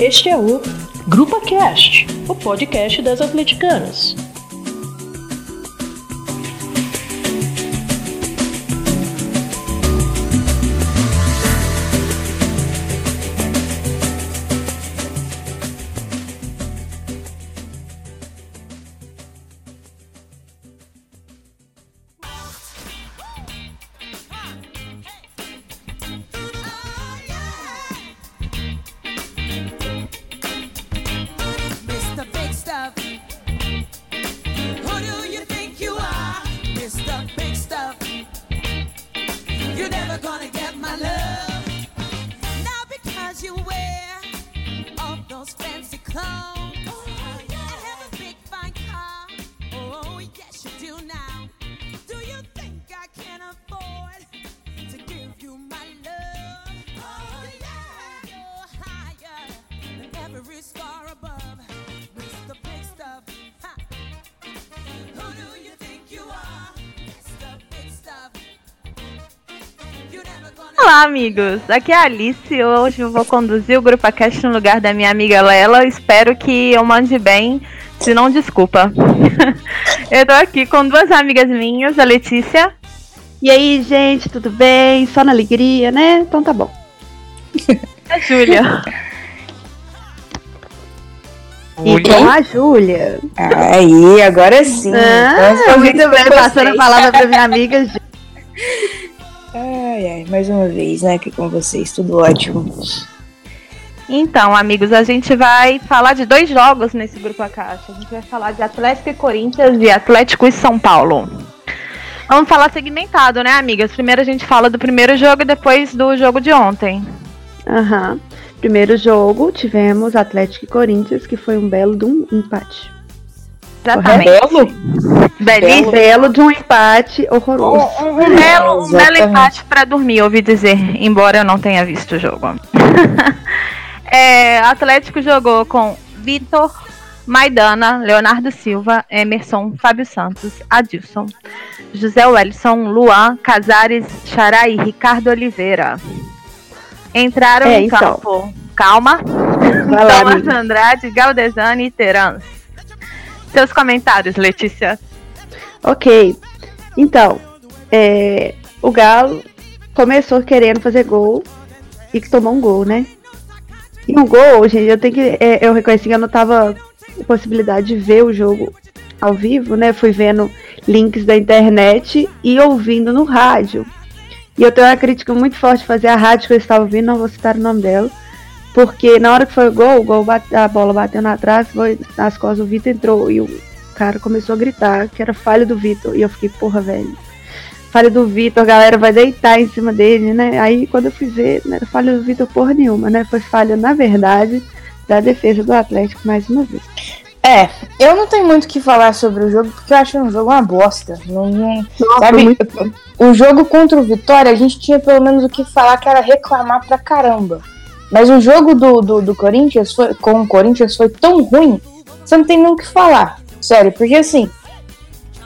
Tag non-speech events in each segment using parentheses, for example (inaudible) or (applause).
Este é o Grupa Cast, o podcast das atleticanas. Olá, amigos! Aqui é a Alice. Hoje eu vou conduzir o Grupo Cast no lugar da minha amiga Lela. Espero que eu mande bem, se não, desculpa. (laughs) eu tô aqui com duas amigas minhas, a Letícia. E aí, gente, tudo bem? Só na alegria, né? Então tá bom. a Júlia. (laughs) E com a Júlia. Aí, agora sim. Ah, fazer muito bem, passando a palavra pra minha amiga Ju. Ai, ai, mais uma vez, né? Aqui com vocês, tudo ótimo. Então, amigos, a gente vai falar de dois jogos nesse Grupo Caixa. A gente vai falar de Atlético e Corinthians e Atlético e São Paulo. Vamos falar segmentado, né, amigas? Primeiro a gente fala do primeiro jogo e depois do jogo de ontem. Aham. Primeiro jogo, tivemos Atlético e Corinthians, que foi um belo de um empate. Exatamente. Belo? Belíssimo. Um belo de um empate horroroso. Um, um belo, um belo empate pra dormir, ouvi dizer, embora eu não tenha visto o jogo. (laughs) É, Atlético jogou com Vitor, Maidana, Leonardo Silva, Emerson, Fábio Santos, Adilson, José Wellison, Luan, Casares, Xará e Ricardo Oliveira. Entraram É, em então. campo. Calma. Vai (laughs) Thomas. Andrade, Galdesani e Terans. Seus comentários, Letícia. Ok. Então, é, o Galo começou querendo fazer gol e que tomou um gol, né? E um gol, gente, eu tenho que. é, eu reconheci que eu não tava possibilidade de ver o jogo ao vivo, né? Fui vendo links da internet e ouvindo no rádio. E eu tenho uma crítica muito forte fazer a rádio que eu estava ouvindo, não vou citar o nome dela. Porque na hora que foi o gol, o gol bate- a bola bateu na trave, foi nas costas, o Vitor entrou e o cara começou a gritar que era falha do Vitor. E eu fiquei, porra, velho. Falha do Vitor, a galera vai deitar em cima dele, né? Aí quando eu fui ver, não era falha do Vitor porra nenhuma, né? Foi falha, na verdade, da defesa do Atlético mais uma vez. É, eu não tenho muito o que falar sobre o jogo, porque eu acho um jogo uma bosta. Não, não- Nossa, sabe, muito- o jogo contra o Vitória, a gente tinha pelo menos o que falar, que era reclamar pra caramba. Mas o jogo do, do, do Corinthians foi, com o Corinthians foi tão ruim, você não tem nem o que falar. Sério, porque assim,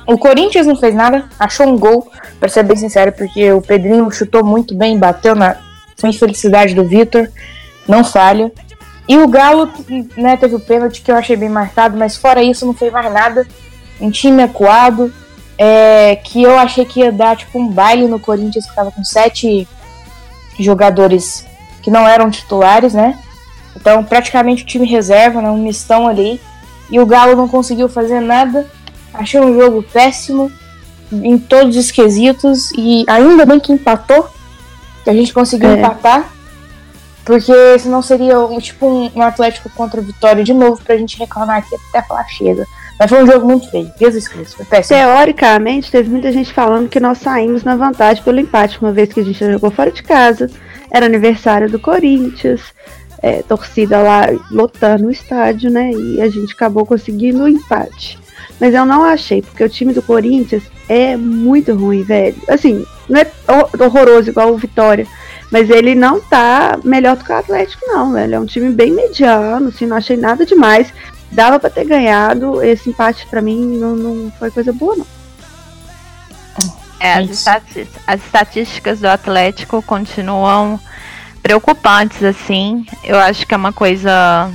o Corinthians não fez nada, achou um gol, pra ser bem sincero, porque o Pedrinho chutou muito bem, bateu na infelicidade do Vitor, não falha. E o Galo, né, teve o pênalti que eu achei bem marcado, mas fora isso não fez mais nada. Um time acuado, é, que eu achei que ia dar tipo um baile no Corinthians, que tava com sete jogadores que não eram titulares, né? Então praticamente o time reserva, né, um mistão ali. E o Galo não conseguiu fazer nada. Achei um jogo péssimo em todos os quesitos. E ainda bem que empatou, que a gente conseguiu É. empatar. Porque senão seria um, tipo um, um Atlético contra o Vitória de novo pra gente reclamar aqui até falar chega. Mas foi um jogo muito feio. Jesus Cristo, foi péssimo. Teoricamente, teve muita gente falando que nós saímos na vantagem pelo empate, uma vez que a gente jogou fora de casa, era aniversário do Corinthians, é, torcida lá lotando o estádio, né? E a gente acabou conseguindo o empate. Mas eu não achei, porque o time do Corinthians é muito ruim, velho. Assim, não é hor- horroroso igual o Vitória, mas ele não tá melhor do que o Atlético, não, velho. É um time bem mediano, assim, não achei nada demais. Dava pra ter ganhado. Esse empate pra mim não, não foi coisa boa, não. É, as, as estatísticas do Atlético continuam preocupantes, assim. Eu acho que é uma coisa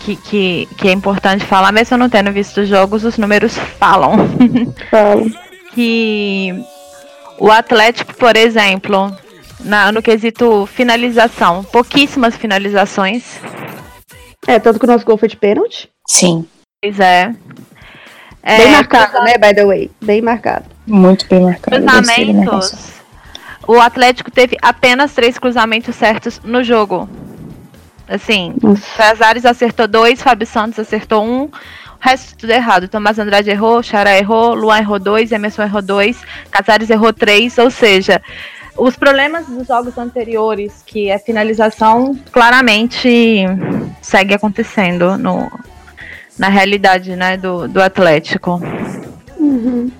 que, que, que é importante falar, mesmo eu não tendo visto os jogos, os números falam. (laughs) Falo. que o Atlético, por exemplo, na- no quesito finalização, pouquíssimas finalizações. É, tanto que o nosso gol foi de pênalti. Sim, Pois é. É, Bem marcado, né, by the way? Bem marcado. Muito bem marcado. Cruzamentos. O Atlético teve apenas três cruzamentos certos no jogo. Assim. Casares acertou dois, Fábio Santos acertou um, o resto tudo errado. Tomás Andrade errou, Xará errou, Luan errou dois, Emerson errou dois, Casares errou três, ou seja, os problemas dos jogos anteriores, que é finalização, claramente segue acontecendo no, na realidade né, do, do Atlético. Uhum.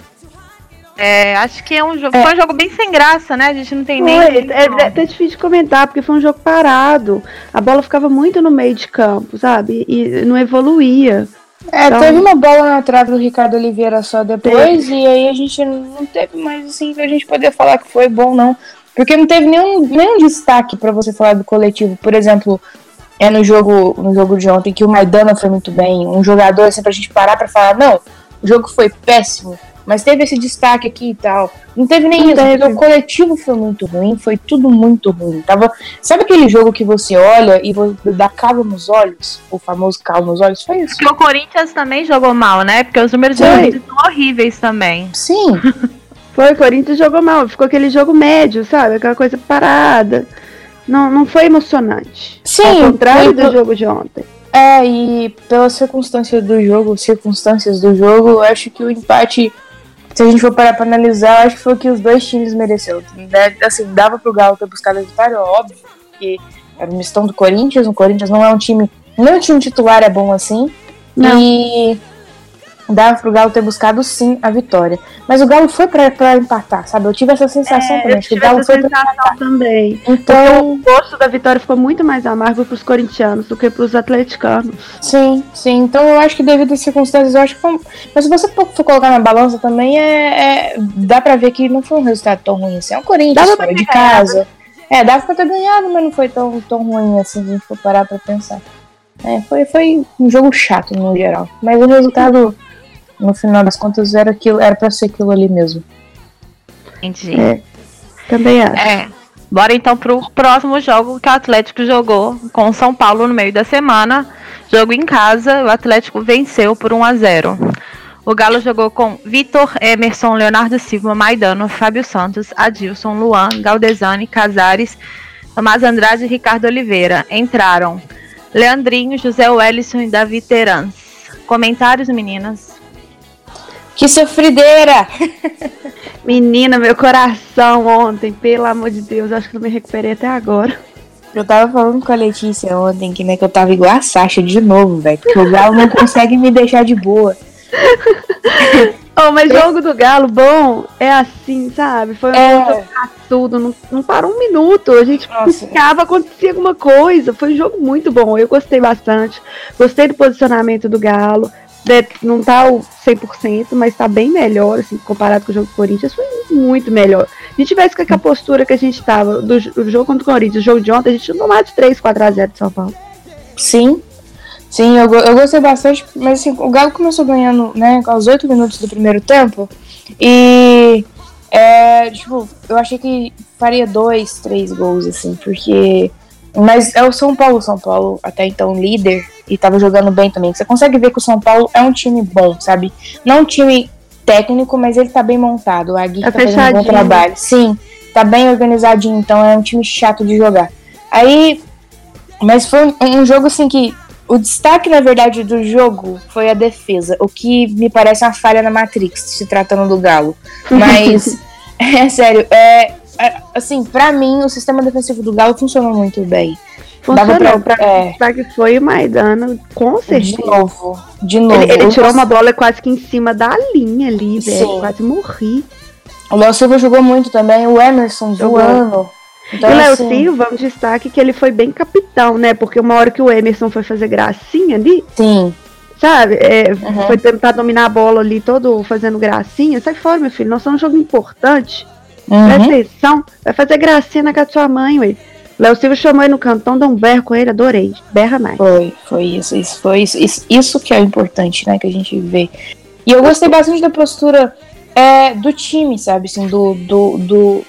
É, acho que é um jogo, foi um jogo bem sem graça, né? A gente não tem nem. Foi, é, é até difícil de comentar, porque foi um jogo parado. A bola ficava muito no meio de campo, sabe? E não evoluía. É, Então- teve uma bola na trave do Ricardo Oliveira só depois, e aí a gente não teve mais assim pra gente poder falar que foi bom, não. Porque não teve nenhum, nenhum destaque pra você falar do coletivo. Por exemplo, é no jogo, no jogo de ontem que o Maidana foi muito bem, um jogador assim pra gente parar pra falar, não, o jogo foi péssimo, mas teve esse destaque aqui e tal. Não teve nem Não isso, teve. o coletivo foi muito ruim, foi tudo muito ruim. Tava, sabe aquele jogo que você olha e dá calo nos olhos? O famoso calo nos olhos? Foi isso. Porque o Corinthians também jogou mal, né? Porque os números do Foi. Corinthians são horríveis também. Sim, (laughs) Foi, o Corinthians jogou mal, ficou aquele jogo médio, sabe? Aquela coisa parada. Não, não foi emocionante. Sim, Ao contrário foi- do jogo de ontem. É, e pelas circunstâncias do jogo, circunstâncias do jogo, eu acho que o empate, se a gente for parar pra analisar, eu acho que foi o que os dois times mereceram. Assim, dava pro Galo ter buscado a vitória, óbvio, porque era uma mistão do Corinthians, o Corinthians não é um time, nem o time titular é bom assim, Não. e dava pro Galo ter buscado sim a vitória. Mas o Galo foi pra, pra empatar, sabe? Eu tive essa sensação também, Eu que o tive Galo essa foi pra sensação também. Porque Então, o gosto da vitória ficou muito mais amargo pros corintianos do que pros atleticanos. Sim, sim. Então eu acho que devido às circunstâncias, eu acho que foi... Mas se você for colocar na balança também, é, é- dá pra ver que não foi um resultado tão ruim assim. É um Corinthians fora de casa. É, dava pra ter ganhado, mas não foi tão, tão ruim assim, se a gente for parar pra pensar. É, foi, foi um jogo chato no geral. Mas o resultado, no final das contas, era, aquilo, era pra ser aquilo ali mesmo. Entendi. É. Também acho. É. Bora então pro próximo jogo que o Atlético jogou com o São Paulo no meio da semana. Jogo em casa, o Atlético venceu por 1 a 0. O Galo jogou com Vitor, Emerson, Leonardo Silva, Maidano, Fábio Santos, Adilson, Luan, Galdesani, Casares, Tomás Andrade e Ricardo Oliveira. Entraram Leandrinho, José Wellison e Davi Terans. Comentários, meninas? Que sofrideira! (laughs) Menina, meu coração ontem, pelo amor de Deus, acho que não me recuperei até agora. Eu tava falando com a Letícia ontem que, né, que eu tava igual a Sasha de novo, velho. Porque o Galo não consegue me deixar de boa. (laughs) Oh, mas jogo do Galo bom é assim, sabe? Foi um É. jogo tudo, não, não parou um minuto. A gente Nossa. ficava, acontecia alguma coisa. Foi um jogo muito bom. Eu gostei bastante. Gostei do posicionamento do Galo. Não tá o 100%, mas tá bem melhor, assim, comparado com o jogo do Corinthians. Foi muito melhor. Se a tivesse com aquela postura que a gente tava do, jo- do jogo contra o Corinthians, o jogo de ontem, a gente tinha tomado de 3, 4x0 de São Paulo. Sim. Sim, eu, eu gostei bastante, mas assim, o Galo começou ganhando, né, aos 8 minutos do primeiro tempo. E é, tipo, eu achei que faria dois, três gols, assim, porque. Mas é o São Paulo, São Paulo, até então líder, e tava jogando bem também. Você consegue ver que o São Paulo é um time bom, sabe? Não um time técnico, mas ele tá bem montado. A Gui Tá tá fazendo um bom trabalho. Sim, tá bem organizadinho, então é um time chato de jogar. Aí. Mas foi um, um jogo assim que. O destaque, na verdade, do jogo foi a defesa, o que me parece uma falha na Matrix, se tratando do Galo. (laughs) Mas, (laughs) é sério, é, é, assim, pra mim, o sistema defensivo do Galo funcionou muito bem. Funcionou. pra- Pra, é. pra que foi o Maidana, com De certeza. novo, de novo. Ele, ele tirou uma bola quase que em cima da linha ali, velho. Quase morri. O Léo Silva jogou muito também, o Emerson Jogou. voando. Então, e o Léo assim, Silva, um destaque que ele foi bem capitão, né? Porque uma hora que o Emerson foi fazer gracinha ali, Sim, sabe? É, Uhum. Foi tentar dominar a bola ali, todo fazendo gracinha. Sai fora, meu filho. Nós somos um jogo importante. Presta uhum, atenção. Vai fazer gracinha casa da sua mãe, ué. Léo Silva chamou ele no cantão, deu um berro com ele, adorei. Berra mais. Foi, foi isso, isso foi isso, isso, isso que é importante, né, que a gente vê. E eu gostei bastante da postura é, do time, sabe, assim, do, do, do,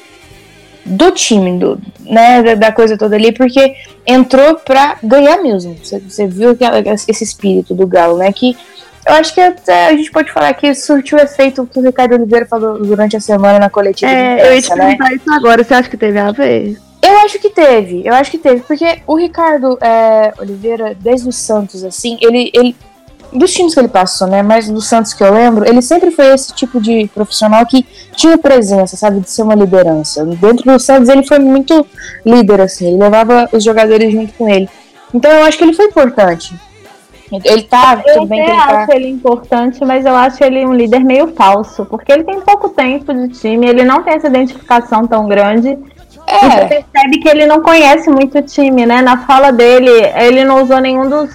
do time, do, né, da, da coisa toda ali, porque entrou pra ganhar mesmo. Você, você viu que, esse espírito do Galo, né, que eu acho que até a gente pode falar que surtiu efeito que o Ricardo Oliveira falou durante a semana na coletiva. de É, eu ia te imprensa, né? perguntar isso agora. Você acha que teve a ver? Eu acho que teve, eu acho que teve, porque o Ricardo é, Oliveira, desde o Santos, assim, ele, ele. Dos times que ele passou, né? Mas do Santos que eu lembro, ele sempre foi esse tipo de profissional que tinha presença, sabe? De ser uma liderança. Dentro do Santos ele foi muito líder, assim, ele levava os jogadores junto com ele. Então eu acho que ele foi importante. Ele tá, Eu tudo bem que até ele tá. acho ele importante, mas eu acho ele um líder meio falso, porque ele tem pouco tempo de time, ele não tem essa identificação tão grande. E você É, percebe que ele não conhece muito o time, né? Na fala dele, ele não usou nenhum dos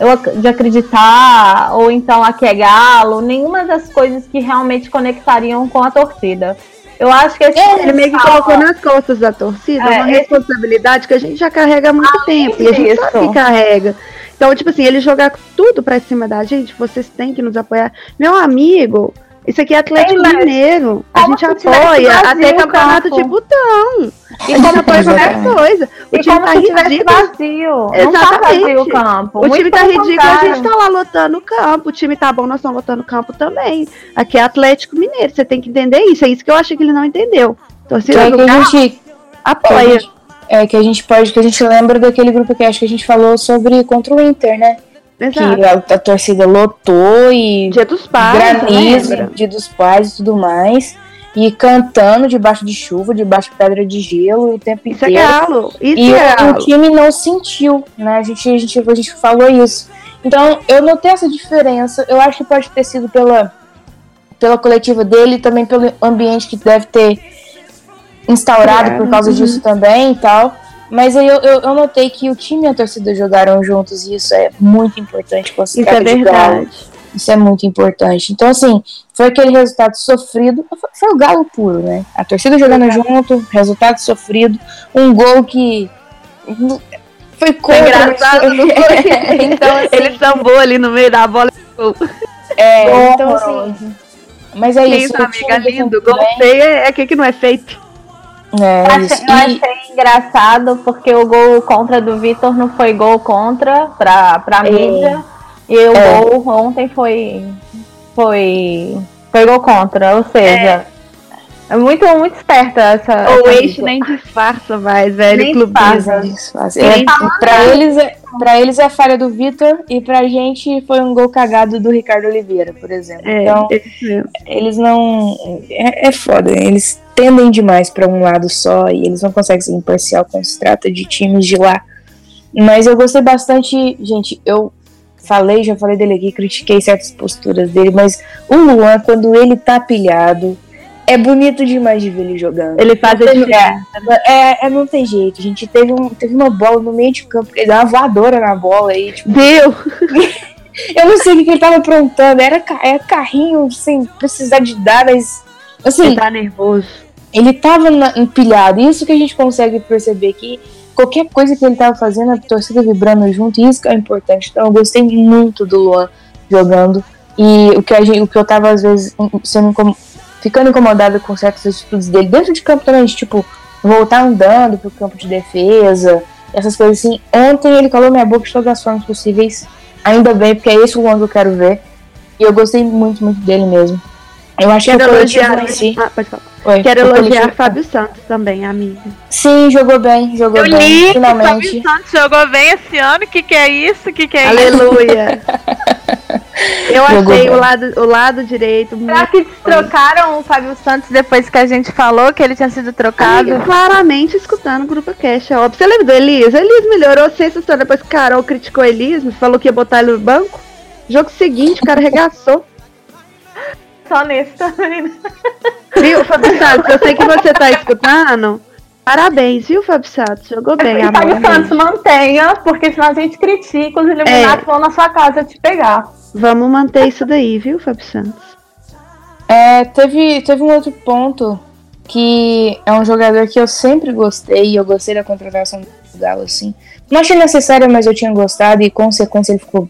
eu de acreditar, ou então aqui é galo, nenhuma das coisas que realmente conectariam com a torcida. Eu acho que esse Ele meio que colocou nas costas da torcida É, uma esse- responsabilidade que a gente já carrega há muito tempo. E a gente sabe disso. que carrega. Então, tipo assim, ele jogar tudo pra cima da gente, vocês têm que nos apoiar. Meu amigo, isso aqui é Atlético Ei, Mineiro. A gente apoia vazio até o campeonato campo. de botão. E A gente como apoia qualquer coisa. O E time como tá ridículo. vazio. Não tá Exatamente. vazio o campo. O Muito time tá ridículo, a contrário. gente tá lá lotando o campo. O time tá bom, nós estamos lotando o campo também. Aqui é Atlético Mineiro, você tem que entender isso. É isso que eu achei que ele não entendeu. Torcida é do que a gente. que a apoia. gente- É que a gente pode, que a gente lembra daquele grupo que acho que a gente falou sobre contra o Inter, né? Exato. Que a, a torcida lotou e Dia dos pais, granizo, dia dos pais e tudo mais. E cantando debaixo de chuva, debaixo de pedra de gelo o tempo Isso é inteiro. galo. Isso E é o, o galo. time não sentiu, né? A gente, a, gente, a gente falou isso. Então, eu notei essa diferença. Eu acho que pode ter sido pela, pela coletiva dele e também pelo ambiente que deve ter instaurado Claro, por causa uhum. disso também e tal. Mas aí eu, eu, eu notei que o time e a torcida jogaram juntos e isso é muito importante Isso é verdade. Isso é muito importante. Então, assim, foi aquele resultado sofrido. Foi, o galo puro, né? A torcida jogando junto, resultado sofrido. Um gol que. Foi contra. engraçado, foi- (laughs) então, assim, Ele sambou ali no meio da bola. é, então, assim. Mas é isso. o time amiga lindo? Gol feio é aquele que não é feito. É, Eu achei, eu achei engraçado porque o gol contra do Vitor não foi gol contra pra, pra É. mídia. E o É. gol ontem foi. Foi. Foi gol contra. Ou seja, é, muito, muito esperta essa. O essa eixo nem disfarça mais, velho. Nem Clubismo. disfarça. Isso, é, Sim. pra, eles, é- pra eles é falha do Vitor e pra gente foi um gol cagado do Ricardo Oliveira, por exemplo. É, então, mesmo. eles não. É, é foda, eles tendem demais pra um lado só e eles não conseguem ser imparcial quando se trata de times de lá. Mas eu gostei bastante, gente. Eu falei, já falei dele aqui, critiquei certas posturas dele, mas o Luan, quando ele tá pilhado, é bonito demais de ver ele jogando. Ele faz a diferença. É, é, não tem jeito, gente. Teve, um, teve uma bola no meio de campo, ele deu uma voadora na bola aí, tipo, Deu. (laughs) eu não sei o que ele tava aprontando. Era, era carrinho sem precisar de dar, mas. Assim, Ele tá nervoso. ele tava na- empilhado. Isso que a gente consegue perceber que qualquer coisa que ele tava fazendo, a torcida vibrando junto, isso que é importante. Então eu gostei muito do Luan jogando. E o que, a gente, o que eu tava, às vezes, sendo incom- ficando incomodada com certas atitudes dele, dentro de campo também, de, tipo, voltar andando pro campo de defesa, essas coisas assim. Ontem ele calou minha boca de todas as formas possíveis. Ainda bem, porque é esse o Luan que eu quero ver. E eu gostei muito, muito dele mesmo. Eu que Quero o coletivo elogiar. em si. Ah, pode falar. Oi, Quero elogiar Fábio Santos também, amiga. Sim, jogou bem, jogou Eu bem, li que finalmente. o Santos jogou bem esse ano. O que, que é isso? O que, que é isso? Aleluia. (laughs) Eu Jogou achei bem. o lado, o lado direito muito Será que trocaram o Fábio Santos depois que a gente falou que ele tinha sido trocado? Amiga, claramente escutando o Grupo Cash, é óbvio. Você lembra do Elias? Elias melhorou sensacional. Depois que Carol criticou Elias, falou que ia botar ele no banco. Jogo seguinte, o cara arregaçou. Só nesse também. né? Viu, Fábio Santos? Eu sei que você tá escutando. Parabéns, viu, Fábio Santos? Jogou bem, E amor. Fábio Santos mantenha, porque senão a gente critica os Illuminati vão na sua casa te pegar. Vamos manter isso daí, viu, Fábio Santos? É, teve, teve um outro ponto que é um jogador que eu sempre gostei e eu gostei da contratação do Galo, assim. Não achei necessário, mas eu tinha gostado e com sequência ele ficou,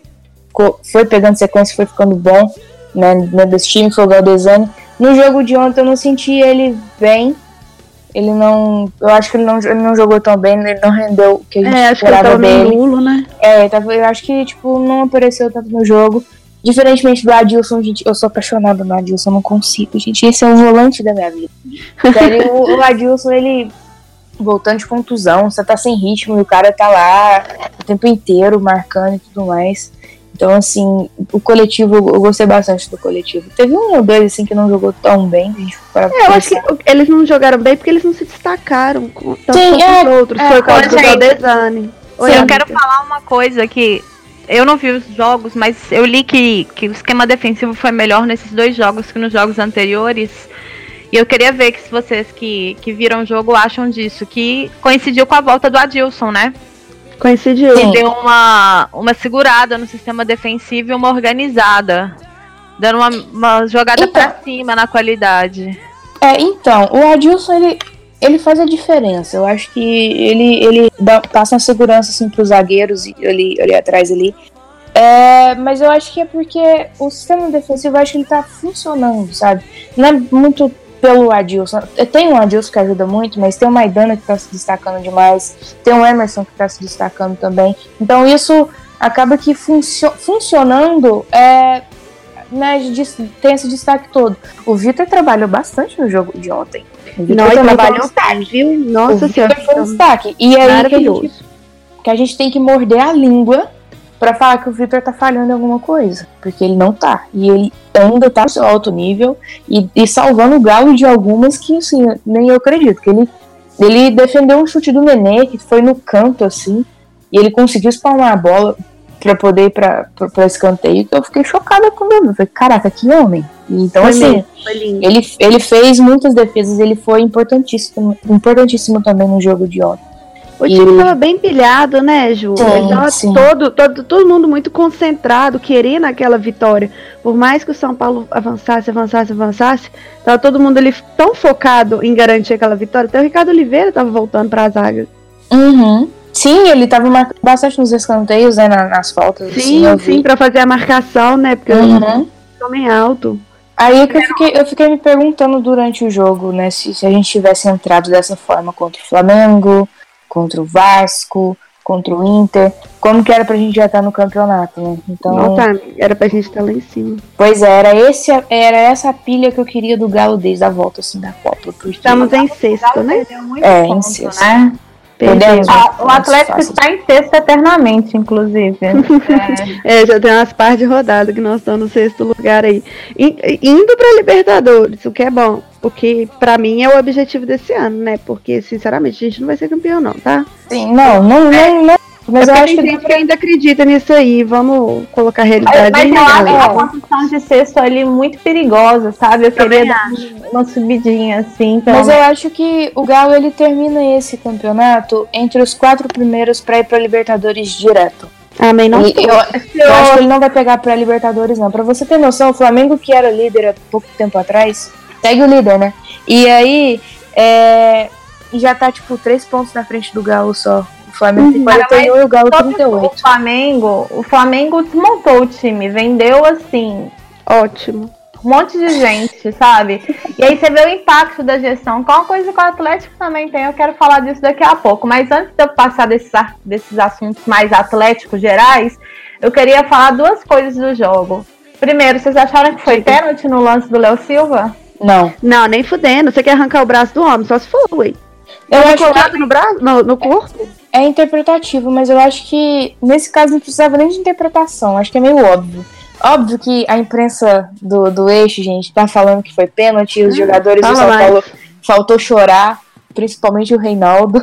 ficou- foi pegando sequência, foi ficando bom, né, né, desse time, foi o Galdesani. No jogo de ontem eu não senti ele bem, ele não, eu acho que ele não, ele não jogou tão bem, ele não rendeu o que a gente É, acho que ele esperava tava dele. nulo, né? É, eu acho que, tipo, não apareceu tanto no jogo. Diferentemente do Adilson, gente, eu sou apaixonada no Adilson, não consigo, gente. Esse é o volante da minha vida. (laughs) Sério, o, o Adilson, ele voltando de contusão, você tá sem ritmo e o cara tá lá o tempo inteiro marcando e tudo mais. Então, assim, o coletivo, eu gostei bastante do coletivo. Teve um ou dois, assim, que não jogou tão bem, a gente para É, eu acho que eles não jogaram bem porque eles não se destacaram com, tanto Sim, quanto é, os outros. é, Foi o caso do gente, Galdesani. Oi, eu quero falar uma coisa que eu não vi os jogos, mas eu li que, que o esquema defensivo foi melhor nesses dois jogos que nos jogos anteriores. E eu queria ver que se vocês que, que viram o jogo acham disso, que coincidiu com a volta do Adilson, né? Coincidiu. Sim. Deu uma, uma segurada no sistema defensivo e uma organizada. Dando uma, uma jogada Então. pra cima na qualidade. É, então, o Adilson, ele, ele faz a diferença. Eu acho que ele, ele dá- passa uma segurança, assim, pros zagueiros ali, ali atrás ali. É, mas eu acho que é porque o sistema defensivo, eu acho que ele tá funcionando, sabe? Não é muito pelo Adilson. Tem um Adilson que ajuda muito, mas tem o Maidana que tá se destacando demais. Tem o Emerson que tá se destacando também. Então isso acaba que funcio funcionando é, né, tem esse destaque todo. O Vitor trabalhou bastante no jogo de ontem. O Nós também trabalhou bem, viu? o Nossa Vitor senhora. foi um destaque. E aí que a, gente, Maravilhoso. que a gente tem que morder a língua pra falar que o Vitor tá falhando em alguma coisa. Porque ele não tá. E ele ainda tá no seu alto nível e, e salvando o Galo de algumas que, assim, nem eu acredito. Que ele, ele defendeu um chute do Nenê, que foi no canto, assim, e ele conseguiu espalmar a bola pra poder ir pra, pra, pra escanteio, que eu fiquei chocada com ele. Eu falei, caraca, que homem. Então, Foi assim, lindo. ele, ele fez muitas defesas, ele foi importantíssimo, importantíssimo também no jogo de ontem. O time E- tava bem pilhado, né, Ju? Sim, Ele tava sim. Todo, todo, todo mundo muito concentrado, querendo aquela vitória. Por mais que o São Paulo avançasse, avançasse, avançasse, tava todo mundo ali tão focado em garantir aquela vitória. Até o Ricardo Oliveira tava voltando pra zaga. Uhum. Sim, ele tava marcando bastante nos escanteios, né, na- nas faltas. assim, Sim, eu vi. sim, pra fazer a marcação, né? Porque Uhum. homem é alto. Aí é que eu fiquei, eu fiquei me perguntando durante o jogo, né, se, se a gente tivesse entrado dessa forma contra o Flamengo, contra o Vasco, contra o Inter, como que era pra gente já estar no campeonato, né? Então, Não tá, era pra gente estar lá em cima. pois é, era, esse, era essa pilha que eu queria do Galo desde a volta, assim, da Copa. Estamos em sexto, né? É, em sexto. né? Perdemos. O Atlético está em sexto eternamente, inclusive. É. (laughs) É, já tem umas partes de rodada que nós estamos no sexto lugar aí. Indo pra Libertadores, o que é bom. O que pra mim é o objetivo desse ano, né? Porque, sinceramente, a gente não vai ser campeão, não, tá? Sim, não, não, não, não mas é eu acho tem que gente que ainda acredita nisso aí. Vamos colocar a realidade Mas eu acho galera? a posição de sexto ali muito perigosa, sabe? Eu queria dar uma subidinha assim. pelo Mas eu acho que o Galo ele termina esse campeonato entre os quatro primeiros pra ir pra Libertadores direto. Amém, não E eu, eu acho que ele não vai pegar pra Libertadores, não. Pra você ter noção, o Flamengo, que era líder há pouco tempo atrás, segue o líder, né? E aí, é, e já tá, tipo, três pontos na frente do Galo só. O Flamengo tem 41 e o Galo Sobre 38. O Flamengo, o Flamengo desmontou o time, vendeu assim Ótimo. um monte de gente, sabe? E aí você vê o impacto da gestão, que é uma coisa que o Atlético também tem, eu quero falar disso daqui a pouco. Mas antes de eu passar desses, a- desses assuntos mais atléticos gerais, eu queria falar duas coisas do jogo. Primeiro, vocês acharam que foi pênalti no lance do Léo Silva? Não. Não, nem fudendo. Você quer arrancar o braço do homem, só se for, ué. Eu Tá acho que no braço? No, no corpo? É interpretativo, mas eu acho que nesse caso não precisava nem de interpretação. Acho que é meio óbvio. Óbvio que a imprensa do, do eixo, gente, tá falando que foi pênalti, os jogadores do fala São mais. Paulo faltou chorar, principalmente o Reinaldo.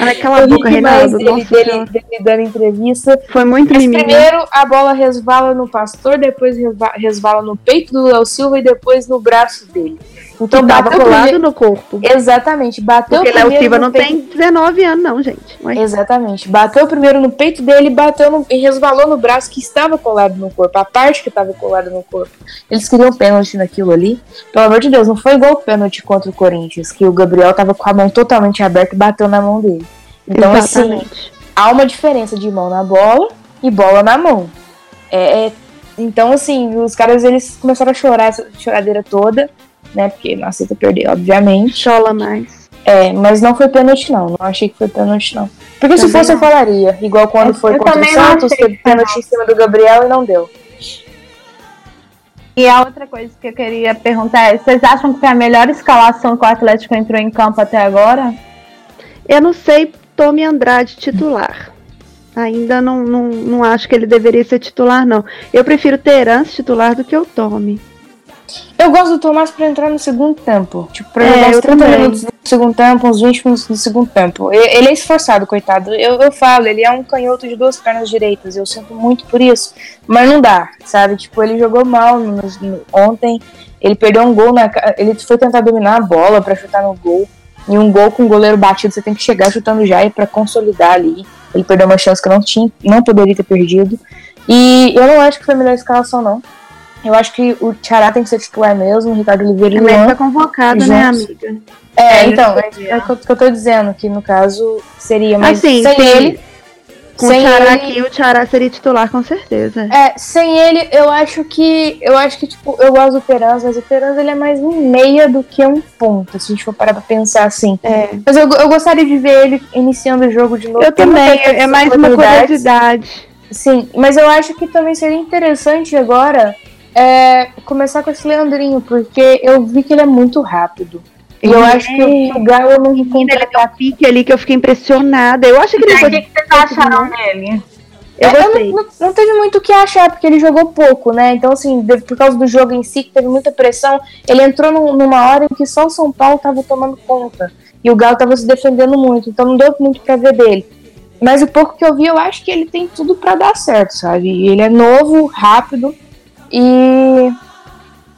Ai, cala a Eu ri boca, Reinaldo. dele, dele, dele dando entrevista. Foi muito Mas mimimi. primeiro a bola resvala no pastor, depois resva- resvala no peito do Léo Silva e depois no braço dele. Então bateu colado primeiro- no corpo. Exatamente, bateu Porque Léo primeiro Silva no não peito- tem 19 anos, não, gente. Ué. Exatamente. Bateu primeiro no peito dele, bateu no, e resvalou no braço que estava colado no corpo, a parte que estava colada no corpo. Eles queriam pênalti naquilo ali. Pelo amor de Deus, não foi igual o pênalti contra o Corinthians, que o Gabriel tava com a mão totalmente aberta e bateu na mão dele. Então, assim, Exatamente. há uma diferença de mão na bola e bola na mão. É, é- então, assim, os caras eles começaram a chorar essa choradeira toda, né? Porque não aceita perder, obviamente. Chola mais. É, mas não foi pênalti, não. Não achei que foi pênalti, não. Porque se Também fosse, eu não. falaria. Igual quando Eu- foi eu contra o Santos, teve pênalti em cima do Gabriel e não deu. E a outra coisa que eu queria perguntar é: vocês acham que foi a melhor escalação que o Atlético entrou em campo até agora? Eu não sei Tome Andrade titular. Ainda não, não, não acho que ele deveria ser titular, não. Eu prefiro Terence titular do que o Tome. Eu gosto do Tomás pra entrar no segundo tempo. Tipo, pra É, jogar uns eu 30 também. minutos no segundo tempo, uns 20 minutos no segundo tempo. Ele é esforçado, coitado. Eu, eu falo, ele é um canhoto de duas pernas direitas. Eu sinto muito por isso. Mas não dá, sabe? Tipo, ele jogou mal no- no- ontem. Ele perdeu um gol na. Ele foi tentar dominar a bola pra chutar no gol. E um gol com o goleiro batido, você tem que chegar chutando já e pra consolidar ali. Ele perdeu uma chance que não tinha, não poderia ter perdido. E eu não acho que foi a melhor escalação, não. Eu acho que o Tchará tem que ser titular mesmo, o Ricardo Oliveira e Luan. tá convocado, né, amiga? É, É, então, ele é, é o que eu- tô dizendo, que no caso seria, mas Assim, sem ele. Com sem o Tchará ele, aqui, o Tchará seria titular, com certeza. É, sem ele, eu acho que. Eu acho que, tipo, eu gosto do Terans, mas o Terans ele é mais um meia do que um ponta, se a gente for parar pra pensar assim. É. Mas eu, eu gostaria de ver ele iniciando o jogo de novo. Eu também, é mais uma curiosidade. Sim, mas eu acho que também seria interessante agora é, começar com esse Leandrinho, porque eu vi que ele é muito rápido. E eu Ele acho que, o- Galo não Ele encontra deu um pique ali que eu fiquei impressionada. Eu acho que ele O que, que vocês acharam dele? Eu É, gostei. não, não teve muito o que achar, porque ele jogou pouco, né? Então, assim, por causa do jogo em si, que teve muita pressão, ele entrou num- numa hora em que só o São Paulo tava tomando conta. E o Galo tava se defendendo muito, então não deu muito pra ver dele. Mas o pouco que eu vi, eu acho que ele tem tudo pra dar certo, sabe? Ele é novo, rápido, e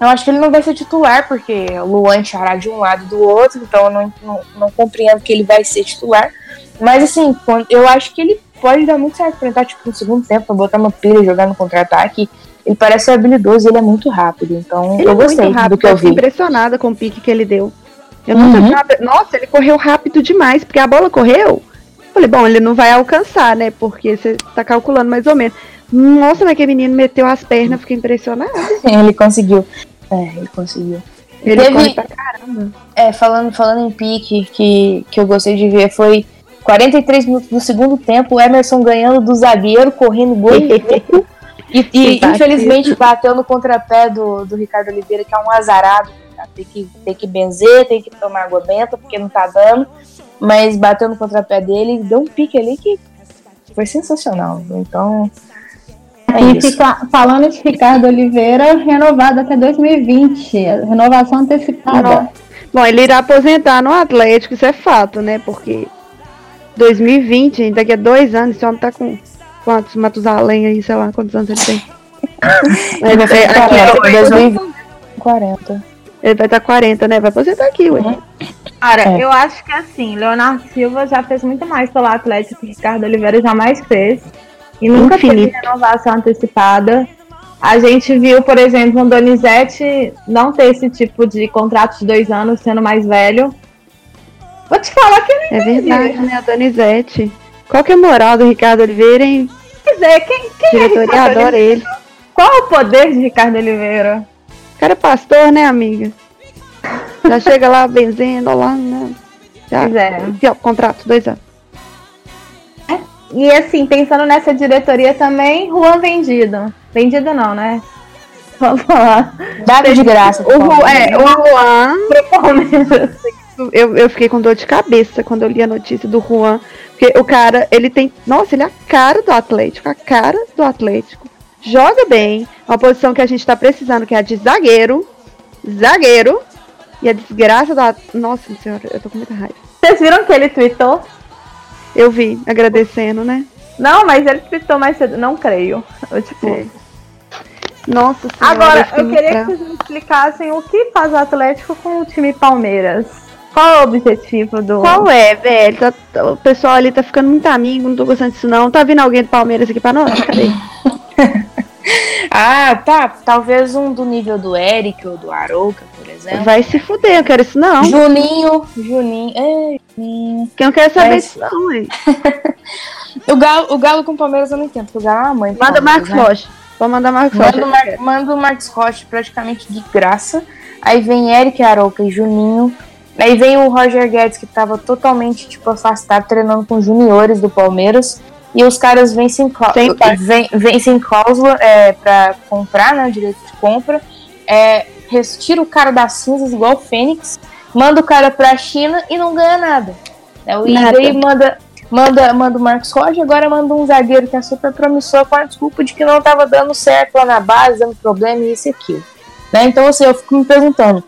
eu acho que ele não vai ser titular, porque o Luan chará de um lado e do outro, então eu não, não, não compreendo que ele vai ser titular. Mas assim, eu acho que ele pode dar muito certo pra entrar tipo, no segundo tempo, pra botar uma pilha e jogar no contra-ataque. Ele parece ser habilidoso ele é muito rápido. Então Ele eu é gostei muito rápido, do que eu fiquei vi. impressionada com o pique que ele deu. Eu Uhum. nunca nada- Nossa, ele correu rápido demais, porque a bola correu. Falei, bom, ele não vai alcançar, né? Porque você tá calculando mais ou menos. Nossa, mas que menino meteu as pernas, fiquei impressionada. Ele conseguiu. É, ele conseguiu. Ele Teve- corre pra caramba. É, falando, falando em pique, que, que eu gostei de ver, foi 43 minutos do segundo tempo, o Emerson ganhando do zagueiro, correndo gol. (laughs) E, e, Simpático. infelizmente bateu no contrapé do, do Ricardo Oliveira, que é um azarado. tá? Tem que, tem que benzer, tem que tomar água benta, porque não tá dando. Mas bateu no contrapé dele e deu um pique ali que foi sensacional. Então, é E isso. fica, falando de Ricardo Oliveira, renovado até 2020. Renovação antecipada. Bom, ele irá aposentar no Atlético, isso é fato, né? Porque 2020, ainda daqui a dois anos, esse homem tá com quantos Matusalém aí, sei lá, quantos anos ele tem. (laughs) Ele vai ficar aqui, é, ele, vai, 2040. ele vai estar 40, né? Vai aposentar aqui, ué. Cara, É. eu acho que assim, Leonardo Silva já fez muito mais pelo Atlético que Ricardo Oliveira jamais fez. E nunca Infinito. teve renovação antecipada. A gente viu, por exemplo, um Donizete não ter esse tipo de contrato de dois anos, sendo mais velho. Vou te falar que eu não É verdade, né? A Donizete. Qual que é a moral do Ricardo Oliveira, hein? Quer dizer, quem, quem é Diretoria Ricardo adora Oliveira? ele. Qual é o poder de Ricardo Oliveira? O cara é pastor, né, amiga? Já chega lá benzendo lá, né? Já. É. Aqui, ó, contrato, dois anos. E assim, pensando nessa diretoria também, Juan vendido. Vendido não, né? (laughs) Vamos falar. Dado de graça. O, Ju- é, o Juan, Pro Palmeiras. eu, eu fiquei com dor de cabeça quando eu li a notícia do Juan. Porque o cara, ele tem. Nossa, ele é a cara do Atlético, a cara do Atlético. Joga bem, uma posição que a gente tá precisando, que é a de zagueiro. Zagueiro. E a desgraça da. Nossa senhora, eu tô com muita raiva. Vocês viram que ele tweetou? Eu vi, agradecendo, né? Não, mas ele tweetou mais cedo. Não creio. Eu, tipo, É. Nossa senhora, Agora, eu queria que brava. vocês me explicassem o que faz o Atlético com o time Palmeiras. Qual é o objetivo do. Qual é, velho? Tá- tá- o pessoal ali tá ficando muito amigo, não tô gostando disso não. Tá vindo alguém do Palmeiras aqui pra nós? Cadê? (laughs) Ah, tá. Talvez um do nível do Eric ou do Arouca, por exemplo. Vai se fuder, eu quero isso não. Juninho, Juninho. Juninho. Que eu não quero saber disso não, hein. (laughs) O Galo, o Galo com o Palmeiras eu não entendo, porque o Galo é uma mãe. Manda Marcos né? Rocha. Pode mandar Marcos Rocha. Manda o, Mar manda o Marcos Rocha praticamente de graça. Aí vem Eric Arouca e Juninho. Aí vem o Roger Guedes, que tava totalmente tipo, afastado, treinando com juniores do Palmeiras. E os caras par- vêm, vêm sem cláusula é, pra comprar, né? Direito de compra. É, res- tira o cara das cinzas, igual o Fênix. Manda o cara pra China e não ganha nada. É, o aí manda, manda, manda o Marcos Rocha, agora manda um zagueiro que é super promissor com a desculpa de que não tava dando certo lá na base, dando problema e isso e aquilo. Né? Então, assim, eu fico me perguntando,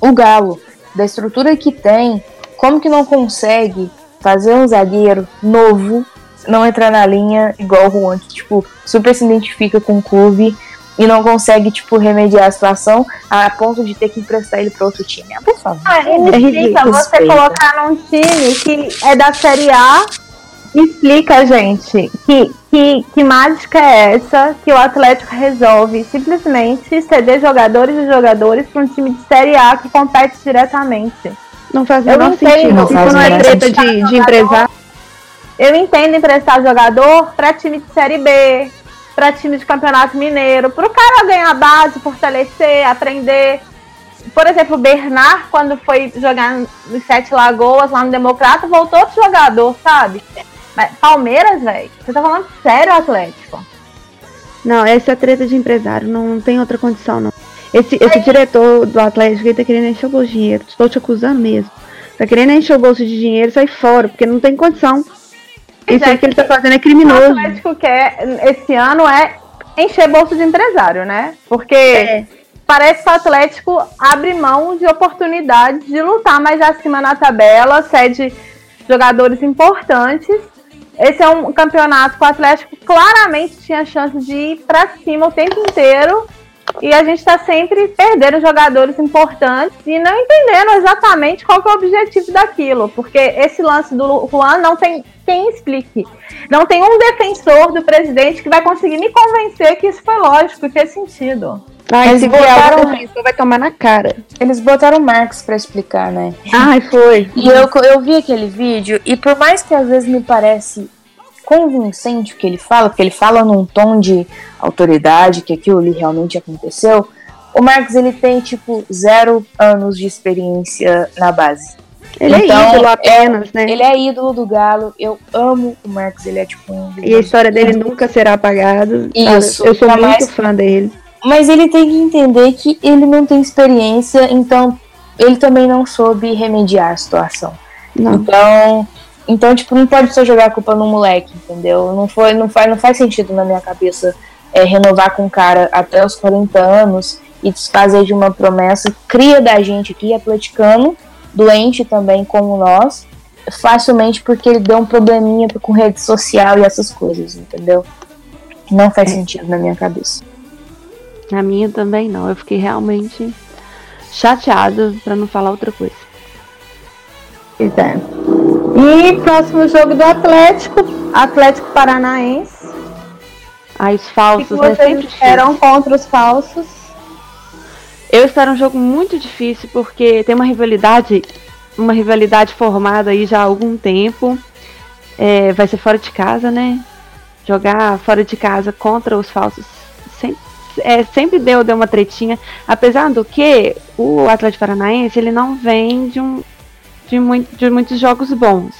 o Galo, da estrutura que tem, como que não consegue fazer um zagueiro novo, não entrar na linha igual o Juan, que, tipo, super se identifica com o clube e não consegue, tipo, remediar a situação a ponto de ter que emprestar ele para outro time. Ah, por favor. Ah, É explica ridículo, você respeita. colocar num time que é da Série A. Explica, gente, que, que, que mágica é essa que o Atlético resolve simplesmente ceder jogadores e jogadores para um time de Série A que compete diretamente. Não faz o menor sentido. Não Isso não é treta de, de empresário. Eu entendo emprestar jogador para time de Série B, para time de Campeonato Mineiro, para o cara ganhar base, fortalecer, aprender. Por exemplo, o Bernard, quando foi jogar em Sete Lagoas, lá no Democrata, voltou outro jogador, sabe? Mas Palmeiras, velho, você tá falando sério, Atlético? Não, essa é treta de empresário. Não tem outra condição, não. Esse, esse diretor do Atlético ele tá querendo encher o bolso de dinheiro. Estou te acusando mesmo. Tá querendo encher o bolso de dinheiro e sai fora, porque não tem condição. Isso aí que ele tá fazendo é O criminoso. Atlético quer, esse ano, é encher bolso de empresário, né? Porque É. parece que o Atlético abre mão de oportunidades de lutar mais acima na tabela, cede jogadores importantes. Esse é um campeonato que o Atlético claramente tinha chance de ir pra cima o tempo inteiro. E a gente tá sempre perdendo jogadores importantes e não entendendo exatamente qual que é o objetivo daquilo. Porque esse lance do Juan não tem quem explique. Não tem um defensor do presidente que vai conseguir me convencer que isso foi lógico e fez sentido. Ai, Eles se botaram- defensor, vai tomar na cara. Eles botaram o Marcos pra explicar, né? Ai, foi. E eu, eu vi aquele vídeo, e por mais que às vezes me parece convincente o que ele fala, porque ele fala num tom de autoridade, que aquilo ali realmente aconteceu, o Marcos ele tem, tipo, zero anos de experiência na base. Ele Então, é ídolo apenas, né? Ele é ídolo do Galo, eu amo o Marcos, ele é tipo um. E a história dele nunca será apagada. Isso, Eu sou muito fã dele. Mas ele tem que entender que ele não tem experiência, então ele também não soube remediar a situação. Não. Então, então tipo, não pode só jogar a culpa no moleque, entendeu? Não, foi, não, faz, não faz sentido na minha cabeça é, renovar com o cara até os 40 anos e desfazer de uma promessa cria da gente aqui, atleticano, doente também como nós, facilmente porque ele deu um probleminha com rede social e essas coisas, entendeu? Não faz sentido na minha cabeça. A minha também não. Eu fiquei realmente chateada, pra não falar outra coisa. É. E próximo jogo do Atlético, Atlético Paranaense. Aí os O que, falsos, né? vocês Sempre esperam contra os falsos? Eu espero um jogo muito difícil porque tem uma rivalidade, uma rivalidade formada aí já há algum tempo. É, vai ser fora de casa, né? Jogar fora de casa contra os falsos sempre, é, sempre deu, deu uma tretinha. Apesar do que o Atlético Paranaense ele não vem de, um, de, muito, de muitos jogos bons.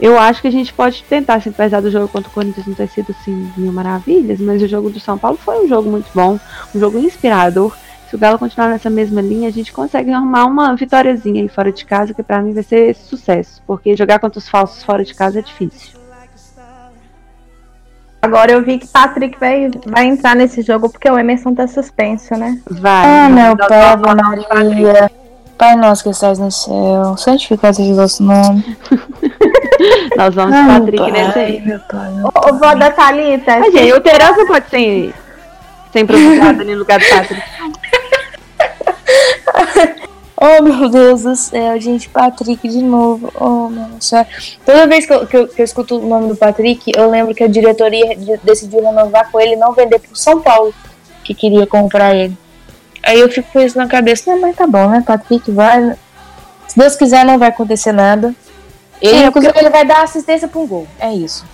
Eu acho que a gente pode tentar, assim, apesar do jogo contra o Corinthians não ter sido assim mil maravilhas, mas o jogo do São Paulo foi um jogo muito bom, um jogo inspirador. Se o Galo continuar nessa mesma linha, a gente consegue arrumar uma vitóriazinha aí fora de casa, que pra mim vai ser sucesso. Porque jogar contra os falsos fora de casa é difícil. Agora eu vi que Patrick vai, vai entrar nesse jogo porque o Emerson tá suspenso, né? Vai. Ah, meu um Patrick. Maria. Pai nosso que estás no céu, santificado seja o vosso nome. (laughs) Nós vamos Ah, Patrick pai, aí. meu pai. Ô, ô vó da Thalita, Mas, gente, o Tereza pode ser improvisada ali no lugar do Patrick. (laughs) Oh, meu Deus do céu, gente, Patrick de novo. Oh, meu Deus Toda vez que eu, que, eu, que eu escuto o nome do Patrick, eu lembro que a diretoria de- decidiu renovar com ele e não vender pro São Paulo, que queria comprar ele. Aí eu fico com isso na cabeça. Não, mas tá bom, né? Patrick vai. Se Deus quiser, não vai acontecer nada. Ele, É, inclusive, ele vai dar assistência pra um gol. É isso.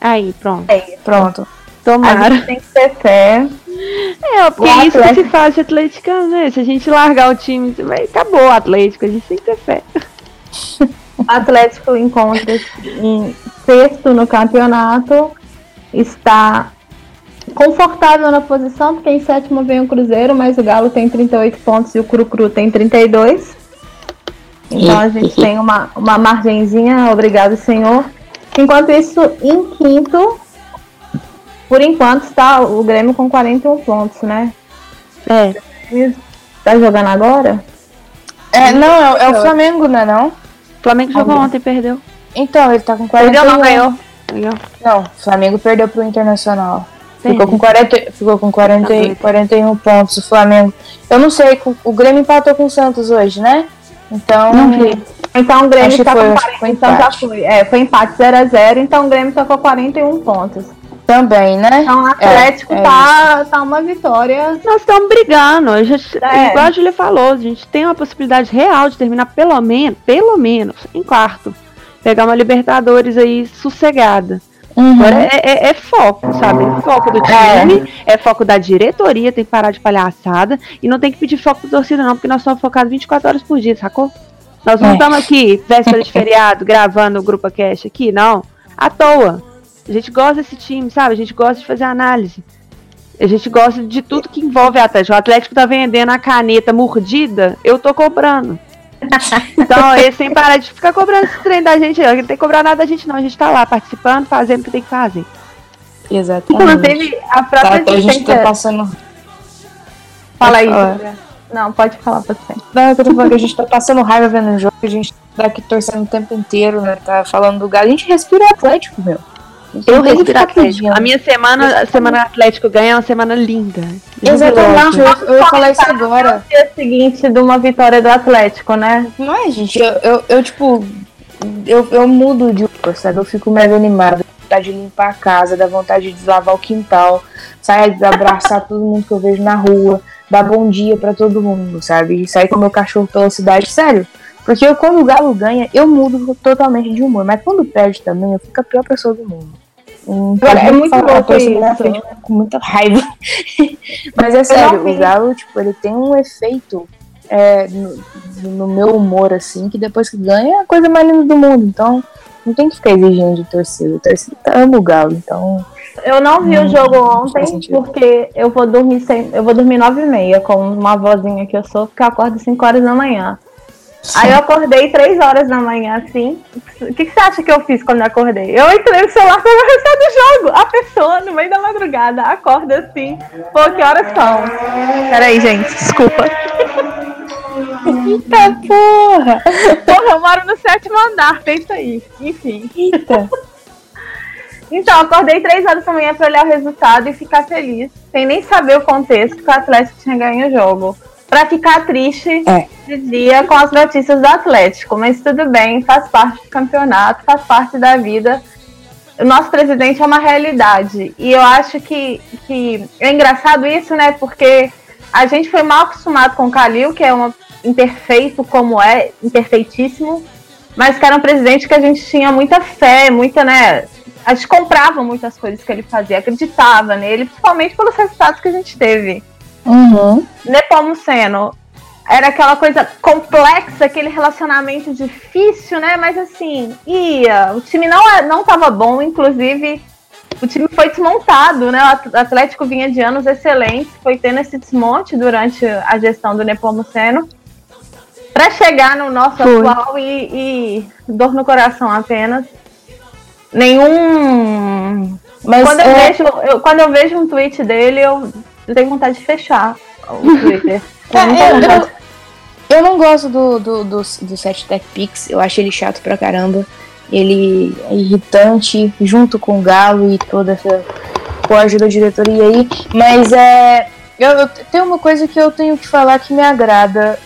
Aí, pronto. Pronto. A Tomara. gente tem que ter fé. É, porque O é isso que Atlético- se faz de atleticano, né? Se a gente largar o time, vai- acabou o Atlético, a gente tem que ter fé. (laughs) Atlético encontra-se em sexto no campeonato. Está confortável na posição, porque em sétimo vem o Cruzeiro, mas o Galo tem 38 pontos e o Cru Cru tem 32. Então a gente tem uma, uma margenzinha, obrigado senhor. Enquanto isso, em quinto, por enquanto está o Grêmio com 41 pontos, né? É, Tá jogando agora? É, não, é, é o Flamengo, né? Não? o Flamengo jogou ontem, perdeu. Então, ele tá com 41. Perdeu, não ganhou. Ganhou. Não, o Flamengo perdeu pro Internacional. Ficou com, 40, ficou com 40, Tá e- doido. 41 pontos o Flamengo. Eu não sei, o- Grêmio empatou com o Santos hoje, né? Então. Não vi. Então o Grêmio Acho que tá foi, com acho que foi 40, então já foi. É, foi empate 0x0, então o Grêmio tá com 41 pontos. Também, né? Então o Atlético é tá, tá uma vitória. Nós estamos brigando. A gente, É. Igual a Julia falou, a gente tem uma possibilidade real de terminar pelo menos, pelo menos, em quarto. Pegar uma Libertadores aí sossegada. Uhum. Agora é, é- é foco, sabe? É foco do time, é. foco da diretoria, tem que parar de palhaçada e não tem que pedir foco da torcida, não, porque nós somos focados 24 horas por dia, sacou? Nós não É. estamos aqui, véspera de feriado, (laughs) gravando o Grupo Cash aqui, não. À toa. A gente gosta desse time, sabe? A gente gosta de fazer análise. A gente gosta de tudo que envolve Atlético. O Atlético tá vendendo a caneta mordida, eu tô cobrando. Então, eles sem parar de ficar cobrando esse trem da gente, não. Não tem que cobrar nada da gente, não. A gente tá lá participando, fazendo o que tem que fazer. Exatamente. Inclusive, a Tá, própria então a gente tá passando. Fala aí. Júlia. Não, pode falar pra você. Não, eu tô falando que a gente tá passando raiva vendo o jogo, a gente tá aqui torcendo o tempo inteiro, né? Tá falando do Galo. A gente respira o Atlético, meu. Eu respiro Atlético. A minha semana, a semana Atlético ganha é uma semana linda. Exatamente, eu, eu ia falar isso agora. Dia seguinte de uma vitória do Atlético, né? Não é, gente, eu, eu, eu, tipo, eu, eu mudo de humor, sabe? Eu fico mais animada, dá vontade de limpar a casa, dá vontade de lavar o quintal, sair, abraçar todo mundo que eu vejo na rua, dar bom dia pra todo mundo, sabe? E sair com meu cachorro pela cidade, sério. Porque eu, quando o Galo ganha, eu mudo totalmente de humor, mas quando perde também, eu fico a pior pessoa do mundo. Hum, É muito a louco pessoa na isso. frente, com muita raiva. (laughs) mas é sério, o Galo, tipo, ele tem um efeito é, no, no meu humor, assim, que depois que ganha é a coisa mais linda do mundo. Então, não tem que ficar exigindo de torcida. A torcida ama o Galo, então. Eu não vi o jogo ontem porque eu vou dormir sem, eu vou dormir nove e meia com uma vozinha que eu sou, porque eu acordo 5 horas da manhã. Aí eu acordei 3 horas da manhã, assim. O que, que você acha que eu fiz quando eu acordei? Eu entrei no celular pra resultado do jogo. A pessoa, no meio da madrugada, acorda assim. Pô, que horas são? Peraí, gente, desculpa. Eita porra! Porra, eu moro no sétimo andar, pensa aí. Enfim. Eita! Então, acordei três horas da manhã pra olhar o resultado e ficar feliz, sem nem saber o contexto que o Atlético tinha ganho o jogo. Pra ficar triste É. de dia com as notícias do Atlético. Mas tudo bem, faz parte do campeonato, faz parte da vida. O nosso presidente é uma realidade. E eu acho que, que é engraçado isso, né? Porque a gente foi mal acostumado com o Calil, que é um imperfeito como é, imperfeitíssimo, mas que era um presidente que a gente tinha muita fé, muita, né? A gente comprava muitas coisas que ele fazia, acreditava nele, principalmente pelos resultados que a gente teve. Uhum. Nepomuceno era aquela coisa complexa, aquele relacionamento difícil, né? Mas assim, ia. O time não é- não estava bom, inclusive o time foi desmontado, né? O At- Atlético vinha de anos excelentes, foi tendo esse desmonte durante a gestão do Nepomuceno. Para chegar no nosso Foi. atual e, e dor no coração apenas. Nenhum Mas quando eu, é, vejo, eu- quando eu vejo um tweet dele, eu, eu tenho vontade de fechar o Twitter. (laughs) É, Eu não eu, eu, gosto do, do, do, do Set Tech Pix, eu acho ele chato pra caramba. Ele é irritante, junto com o Galo e toda essa ajuda da diretoria aí. Mas é. Eu, eu tenho uma coisa que eu tenho que falar que me agrada,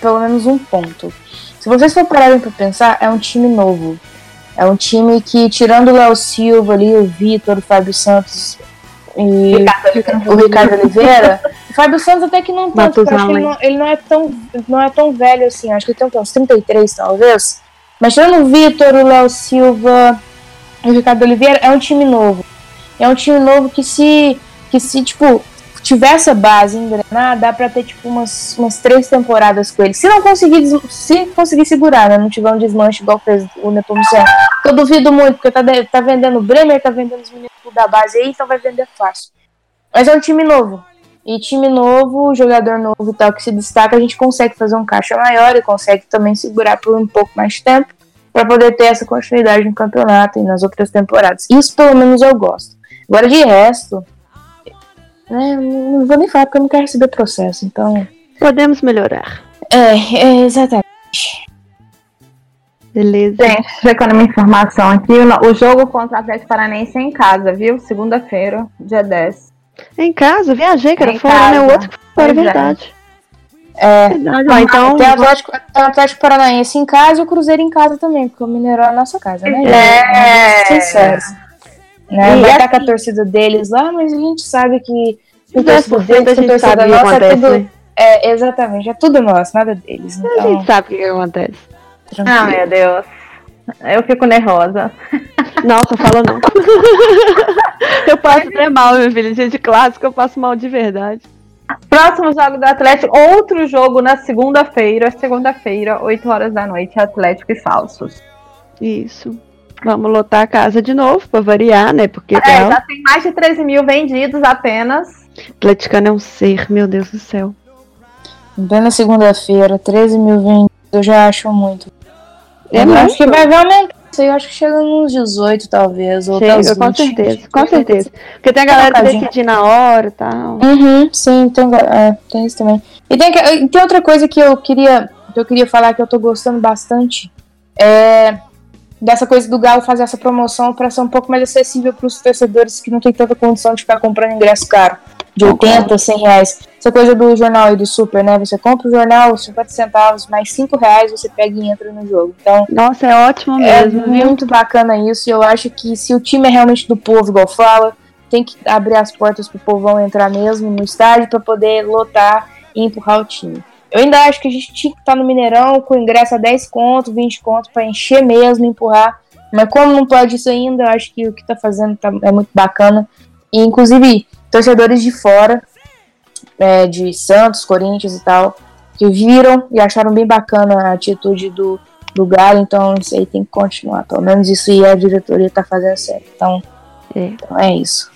pelo menos um ponto. Se vocês for pararem pra pensar, é um time novo. É um time que, tirando o Léo Silva ali, o Vitor, o Fábio Santos e o Ricardo Oliveira, o (laughs) Fábio Santos até que não tanto, porque eu acho que ele não, ele não é tão, não é tão velho assim, acho que ele tem uns 33 talvez. Mas tirando o Vitor, o Léo Silva e o Ricardo Oliveira, é um time novo. É um time novo que se, que se tipo, tiver essa base engrenar, dá pra ter tipo umas, umas três temporadas com ele. Se não conseguir, se conseguir segurar, né? Não tiver um desmanche igual fez o Nepomuceno. Eu duvido muito, porque tá, tá vendendo o Bremer, tá vendendo os meninos da base aí, então vai vender fácil. Mas é um time novo. E time novo, jogador novo e tal, que se destaca, a gente consegue fazer um caixa maior e consegue também segurar por um pouco mais de tempo para poder ter essa continuidade no campeonato e nas outras temporadas. Isso pelo menos eu gosto. Agora de resto, né, não vou nem falar porque eu não quero receber processo, então. Podemos melhorar. É, é exatamente. Beleza. Gente, checando uma informação aqui, o, jogo contra o Atlético Paranaense é em casa, viu? Segunda-feira, dia 10. Em casa, viajei, que era Em fora, né? O outro que foi fora, é é. verdade. É, Verdade. Então, tem o Atlético, tem o Atlético Paranaense em casa e o Cruzeiro em casa também, porque o Mineirão é a nossa casa, né? É. Sinceros. Né? E Vai estar assim- com a torcida deles lá, mas a gente sabe que a torcida 10% deles, a a gente torcida sabe o que nossa é acontece, tudo. né? É, exatamente, é tudo nosso, nada deles. A Então, gente sabe o que, que acontece. Ah, meu Deus. Eu fico nervosa. (laughs) Nossa, fala não. (laughs) eu passo até mal, meu filho. Dia de clássico, eu passo mal de verdade. Próximo jogo do Atlético, outro jogo na segunda-feira, segunda-feira, 8 horas da noite, Atlético e Falsos. Isso. Vamos lotar a casa de novo, pra variar, né? Porque É, tá- já tem mais de 13 mil vendidos apenas. atleticano é um ser, meu Deus do céu. Bem na segunda-feira, 13 mil vendidos, eu já acho muito. É eu muito. acho que vai, aumentar. Isso aí eu acho que chega nos 18, talvez. Ou Chega, com 20. certeza, com certeza. Porque tem a galera que decide na hora e tal. Uhum, sim, tem, é, tem isso também. E tem, que- tem outra coisa que eu queria que eu queria falar que eu tô gostando bastante. É dessa coisa do Galo fazer essa promoção para ser um pouco mais acessível para os torcedores que não tem tanta condição de ficar comprando ingresso caro. De 80, 100 reais. Essa coisa do jornal e do super, né? Você compra o jornal, 50 centavos, mais 5 reais, você pega e entra no jogo. Então, Nossa, é ótimo é mesmo, viu? muito bacana isso. E eu acho que se o time é realmente do povo, igual fala, tem que abrir as portas pro povão entrar mesmo no estádio para poder lotar e empurrar o time. Eu ainda acho que a gente tinha que estar no Mineirão com ingresso a 10 conto, 20 conto para encher mesmo, empurrar. Mas como não pode isso ainda, eu acho que o que tá fazendo tá- é muito bacana. E inclusive torcedores de fora, é, de Santos, Corinthians e tal, que viram e acharam bem bacana a atitude do, do Galo, então isso aí tem que continuar. Pelo menos isso aí a diretoria tá fazendo certo. Então É. então é isso.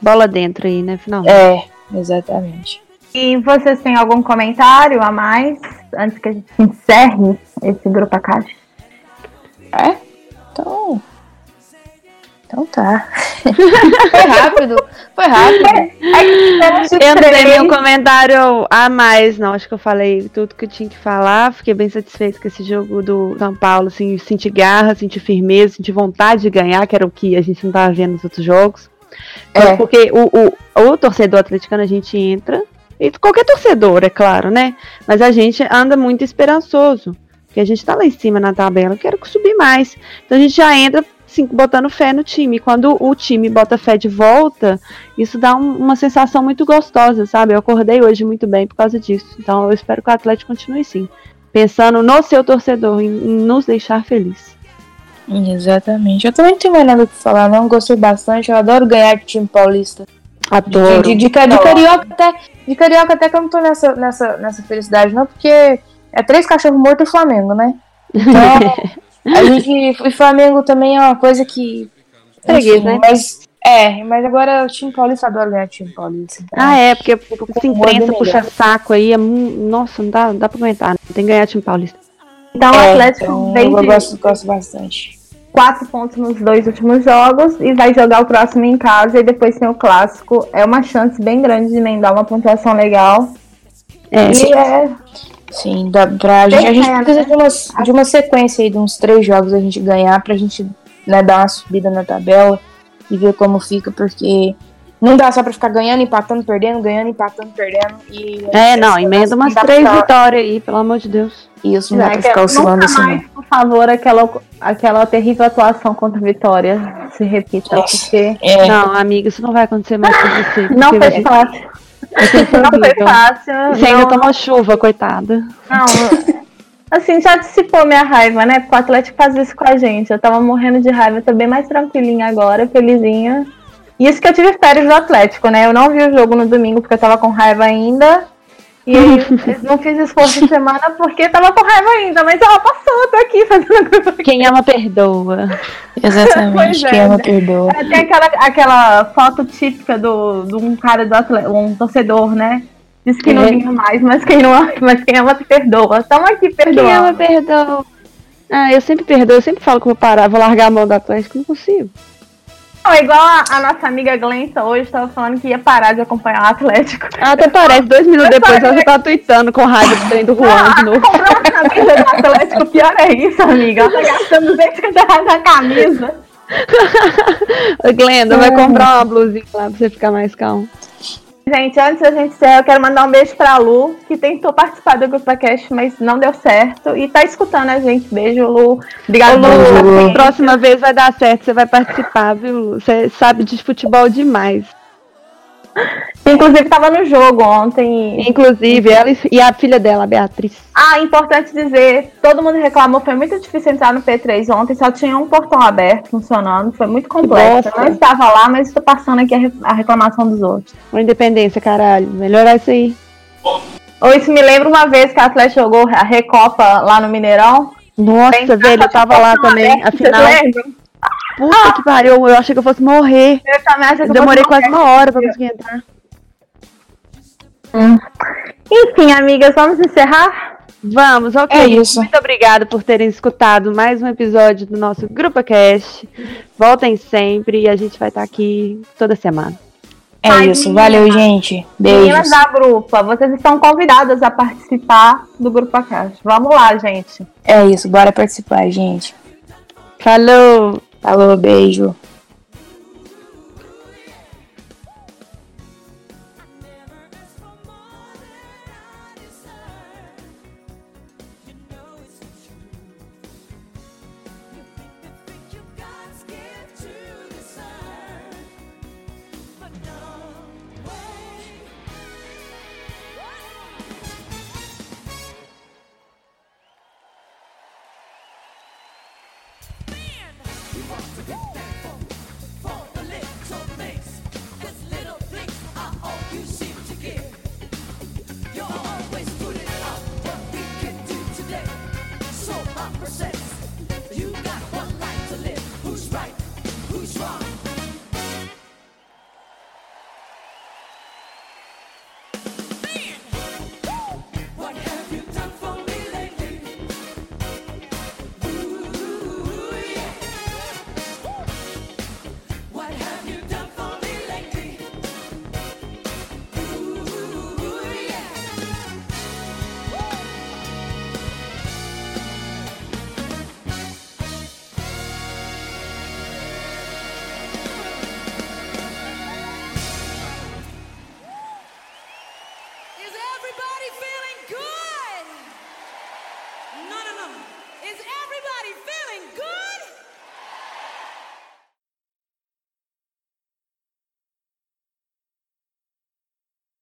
Bola dentro aí, né? Final. É, exatamente. E vocês têm algum comentário a mais antes que a gente encerre esse grupo a caixa? É? Então. Então tá. (laughs) Foi rápido. Foi rápido. É de Eu não tenho nenhum comentário a mais, não. Acho que eu falei tudo que eu tinha que falar. Fiquei bem satisfeito com esse jogo do São Paulo. Assim, senti garra, senti firmeza, senti vontade de ganhar, que era o que a gente não tava vendo nos outros jogos. É. Porque o, o, o torcedor atleticano a gente entra, e qualquer torcedor, é claro, né? Mas a gente anda muito esperançoso. Porque a gente tá lá em cima na tabela, eu quero subir mais. Então a gente já entra assim, botando fé no time. Quando o time bota fé de volta, isso dá um- uma sensação muito gostosa, sabe? Eu acordei hoje muito bem por causa disso. Então eu espero que o Atlético continue sim. Pensando no seu torcedor, em, em nos deixar feliz. Exatamente. Eu também não tenho mais nada pra falar, não. Gostei bastante. Eu adoro ganhar de time paulista. De, Adoro. de, de, ca- de carioca até. De carioca até que eu não tô nessa, nessa, nessa felicidade, não, porque é três cachorros mortos e Flamengo, né? Então, (laughs) a gente. E Flamengo também é uma coisa que. Enfim, né? Mas. É, mas agora o time paulista eu adoro ganhar time paulista. então- Ah, é, porque se imprensa, puxa saco aí, é nossa, não dá, não dá pra aguentar. né? Tem que ganhar time paulista. Então o É, Atlético então, vem eu de gosto, gosto bastante. Quatro pontos nos dois últimos jogos e vai jogar o próximo em casa e depois tem o clássico. É uma chance bem grande de emendar uma pontuação legal. É, e é, Sim, dá pra gente, a gente precisa de uma, de uma sequência aí, de uns três jogos a gente ganhar pra gente né, dar uma subida na tabela e ver como fica, porque Não dá só pra ficar ganhando, empatando, perdendo, ganhando, empatando, perdendo. E É, não, emenda umas Não pra três ficar- vitórias aí, pelo amor de Deus. Isso, não dá pra Nunca ficar oscilando assim. mais, não. por favor, aquela, aquela terrível atuação contra a Vitória se repita, Nossa. porque É, Não, amiga, isso não vai acontecer mais com você. (laughs) não você- fácil. Não foi fácil. Você ainda não- tomou chuva, coitada. Não, assim, já dissipou minha raiva, né? Porque o Atlético faz isso com a gente. Eu tava morrendo de raiva, tô bem mais tranquilinha agora, felizinha. E isso que eu tive férias do Atlético, né? Eu não vi o jogo no domingo porque eu tava com raiva ainda. E aí (laughs) não fiz esforço de semana porque tava com raiva ainda. Mas ela passou, eu tô aqui fazendo. (laughs) Quem ama, perdoa. exatamente. Pois é, Quem ama perdoa. Tem aquela, aquela foto típica do, de um cara do Atlético, um torcedor, né? Diz que não É. vinha mais, mas quem, não, mas quem ama perdoa. Tamo aqui Quem ama, perdoa. Ah, eu sempre perdoo, eu sempre falo que vou parar, vou largar a mão do Atlético, não consigo. Não, igual a, a nossa amiga Glença hoje tava falando que ia parar de acompanhar o Atlético. Ah, até parece, dois minutos Eu depois ela já tá tweetando com raiva do trem do Juan de novo. Comprou uma camisa do Atlético, pior é isso, amiga. Ela tá gastando 250 reais na camisa. (laughs) Glenda, vai comprar uma blusinha lá pra você ficar mais calmo. Gente, antes da gente encerrar, eu quero mandar um beijo pra Lu, que tentou participar do Grupo Cast, mas não deu certo. E tá escutando a gente. Beijo, Lu. Obrigada, Lu, próxima vez vai dar certo, você vai participar, viu? Lu? Você sabe de futebol demais. (laughs) Inclusive, tava no jogo ontem. e- Inclusive, ela e- a filha dela, a Beatriz. Ah, importante dizer, todo mundo reclamou, foi muito difícil entrar no P3 ontem, só tinha um portão aberto funcionando, foi muito complexo. Eu não estava lá, mas estou passando aqui a, re- a reclamação dos outros. Uma independência, caralho. Melhorar isso aí. Ou isso me lembra uma vez que a Atlético jogou a Recopa lá no Mineirão. Nossa, Tem velho, eu tava lá também. aberto, Afinal? Puta que pariu, eu achei que eu fosse morrer. Eu também achei que eu Demorei quase uma hora pra conseguir entrar. Enfim, amigas, vamos encerrar? Vamos, ok. É isso. Muito obrigada por terem escutado mais um episódio do nosso Grupo Cast. Voltem sempre e a gente vai estar aqui toda semana. É Ai, isso. menina. Valeu, gente. Meninas Beijos. da Grupa, vocês estão convidadas a participar do Grupo Cast. Vamos lá, gente. É isso. Bora participar, gente. Falou! Falou, beijo.